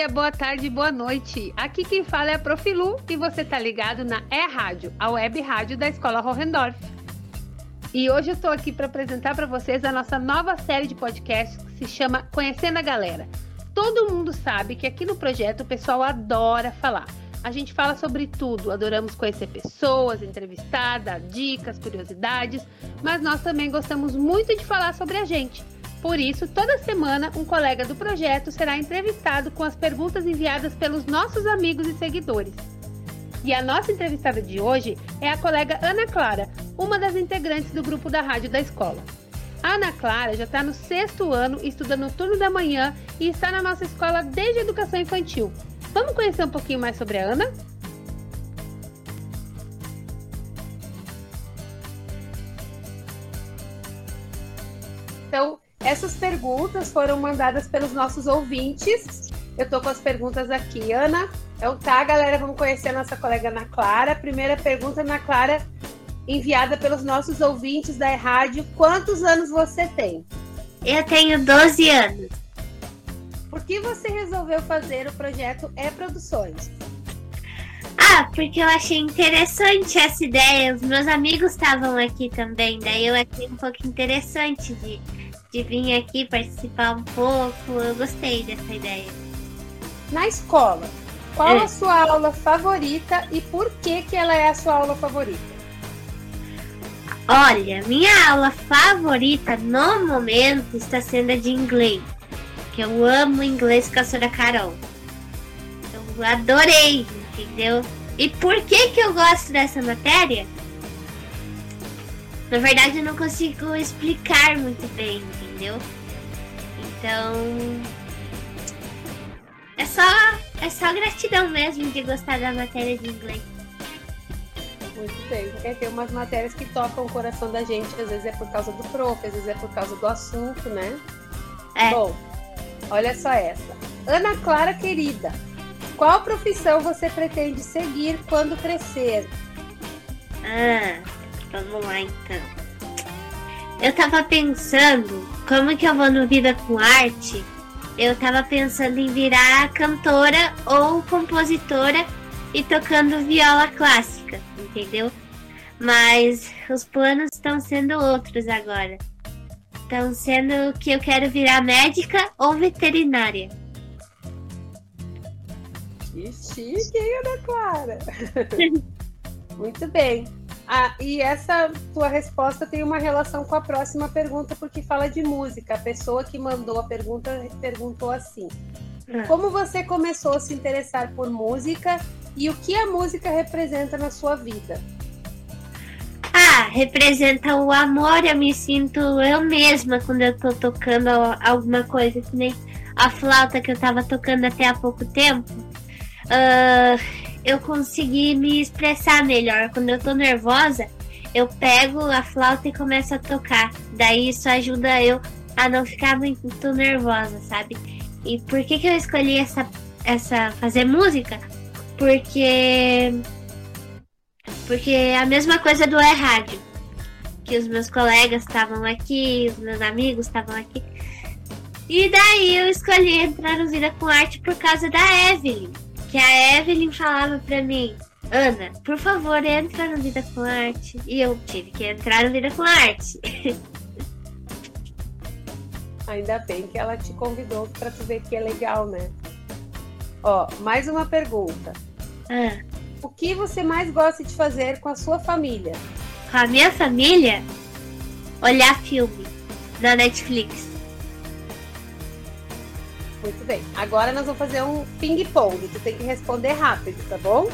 dia, boa tarde, boa noite. Aqui quem fala é a Profilu e você tá ligado na É Rádio, a web rádio da Escola Hohendorf. E hoje eu estou aqui para apresentar para vocês a nossa nova série de podcasts que se chama Conhecendo a Galera. Todo mundo sabe que aqui no projeto o pessoal adora falar. A gente fala sobre tudo, adoramos conhecer pessoas, entrevistar, dar dicas, curiosidades, mas nós também gostamos muito de falar sobre a gente. Por isso, toda semana, um colega do projeto será entrevistado com as perguntas enviadas pelos nossos amigos e seguidores. E a nossa entrevistada de hoje é a colega Ana Clara, uma das integrantes do grupo da rádio da escola. A Ana Clara já está no sexto ano, estuda no turno da manhã e está na nossa escola desde a educação infantil. Vamos conhecer um pouquinho mais sobre a Ana? Então, essas perguntas foram mandadas pelos nossos ouvintes. Eu tô com as perguntas aqui, Ana. Então tá, galera, vamos conhecer a nossa colega Ana Clara. Primeira pergunta, Ana Clara, enviada pelos nossos ouvintes da rádio. Quantos anos você tem? Eu tenho 12 anos. Por que você resolveu fazer o projeto E Produções? Ah, porque eu achei interessante essa ideia. Os meus amigos estavam aqui também, daí eu achei um pouco interessante de de vir aqui participar um pouco. Eu gostei dessa ideia. Na escola, qual é. a sua aula favorita e por que, que ela é a sua aula favorita? Olha, minha aula favorita no momento está sendo a de inglês. Que eu amo inglês com a senhora Carol. Eu adorei, entendeu? E por que, que eu gosto dessa matéria? Na verdade, eu não consigo explicar muito bem, entendeu? Então. É só, é só gratidão mesmo de gostar da matéria de inglês. Muito bem. É, tem umas matérias que tocam o coração da gente, às vezes é por causa do prof, às vezes é por causa do assunto, né? É. Bom, olha só essa. Ana Clara querida, qual profissão você pretende seguir quando crescer? Ah, Vamos lá então. Eu tava pensando, como que eu vou no Vida com Arte? Eu tava pensando em virar cantora ou compositora e tocando viola clássica, entendeu? Mas os planos estão sendo outros agora. Estão sendo que eu quero virar médica ou veterinária. Que chique, Ana Clara! Muito bem. Ah, e essa tua resposta tem uma relação com a próxima pergunta, porque fala de música. A pessoa que mandou a pergunta perguntou assim: ah. Como você começou a se interessar por música e o que a música representa na sua vida? Ah, representa o amor. Eu me sinto eu mesma quando eu tô tocando alguma coisa, que nem a flauta que eu tava tocando até há pouco tempo. Uh, eu consegui me expressar melhor. Quando eu tô nervosa, eu pego a flauta e começo a tocar. Daí isso ajuda eu a não ficar muito nervosa, sabe? E por que, que eu escolhi essa, essa fazer música? Porque porque a mesma coisa do rádio. Que os meus colegas estavam aqui, os meus amigos estavam aqui. E daí eu escolhi entrar no Vida com Arte por causa da Evelyn que a Evelyn falava pra mim, Ana, por favor, entra no Vida com Arte. E eu tive que entrar no Vida com Arte. Ainda bem que ela te convidou para tu ver que é legal, né? Ó, mais uma pergunta. Ah. O que você mais gosta de fazer com a sua família? Com a minha família? Olhar filme na Netflix. Muito bem. Agora nós vamos fazer um ping-pong. Tu tem que responder rápido, tá bom?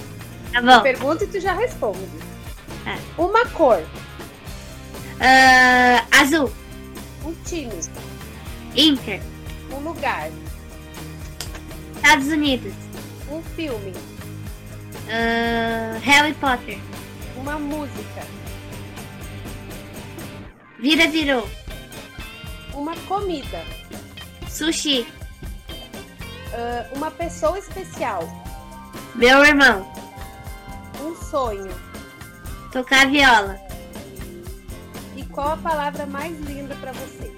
Tá bom. pergunta e tu já responde. É. Uma cor. Uh, azul. Um time. Inter. Um lugar. Estados Unidos. Um filme. Uh, Harry Potter. Uma música. Vida virou. Uma comida. Sushi uh, uma pessoa especial. Meu irmão. Um sonho. Tocar viola. E qual a palavra mais linda para você?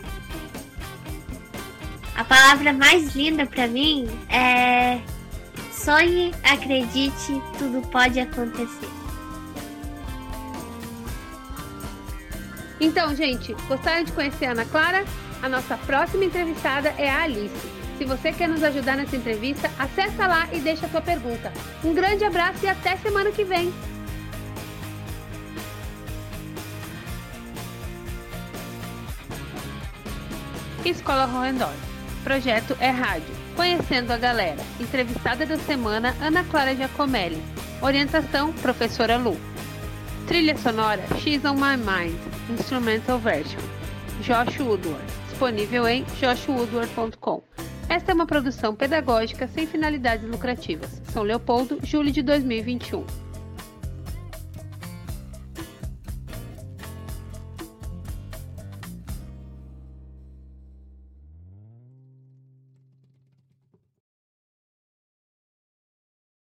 A palavra mais linda para mim é sonhe, acredite, tudo pode acontecer. Então, gente, gostaram de conhecer a Ana Clara? A nossa próxima entrevistada é a Alice. Se você quer nos ajudar nessa entrevista, acessa lá e deixa a sua pergunta. Um grande abraço e até semana que vem. Escola Roendorf. Projeto é rádio. Conhecendo a galera. Entrevistada da semana, Ana Clara Giacomelli. Orientação, professora Lu. Trilha sonora, She's on My Mind. Instrumental Version. Josh Woodward. Disponível em joshwoodward.com. Esta é uma produção pedagógica sem finalidades lucrativas. São Leopoldo, julho de 2021.